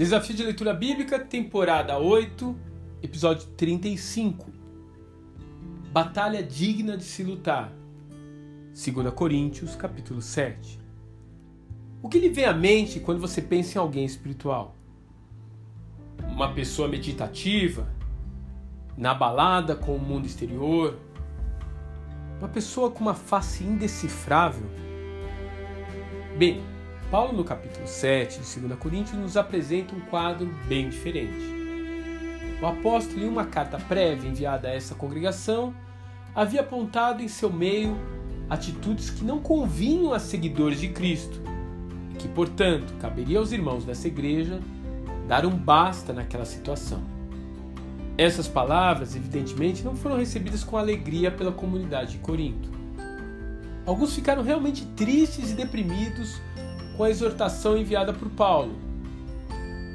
Desafio de Leitura Bíblica, temporada 8, episódio 35. Batalha digna de se lutar. 2 Coríntios, capítulo 7. O que lhe vem à mente quando você pensa em alguém espiritual? Uma pessoa meditativa, na balada com o mundo exterior? Uma pessoa com uma face indecifrável? Bem, Paulo, no capítulo 7 de 2 Coríntios, nos apresenta um quadro bem diferente. O apóstolo, em uma carta prévia enviada a essa congregação, havia apontado em seu meio atitudes que não convinham a seguidores de Cristo e que, portanto, caberia aos irmãos dessa igreja dar um basta naquela situação. Essas palavras, evidentemente, não foram recebidas com alegria pela comunidade de Corinto. Alguns ficaram realmente tristes e deprimidos com a exortação enviada por Paulo,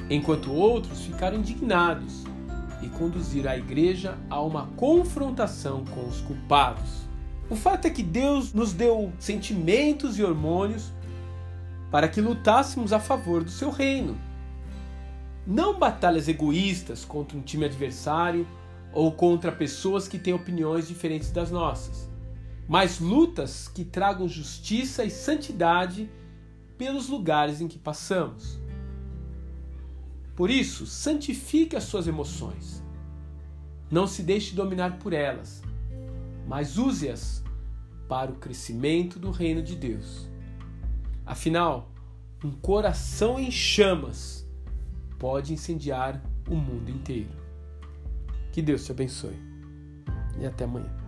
enquanto outros ficaram indignados e conduziram a igreja a uma confrontação com os culpados. O fato é que Deus nos deu sentimentos e hormônios para que lutássemos a favor do seu reino. Não batalhas egoístas contra um time adversário ou contra pessoas que têm opiniões diferentes das nossas, mas lutas que tragam justiça e santidade pelos lugares em que passamos. Por isso, santifique as suas emoções. Não se deixe dominar por elas, mas use-as para o crescimento do reino de Deus. Afinal, um coração em chamas pode incendiar o mundo inteiro. Que Deus te abençoe e até amanhã.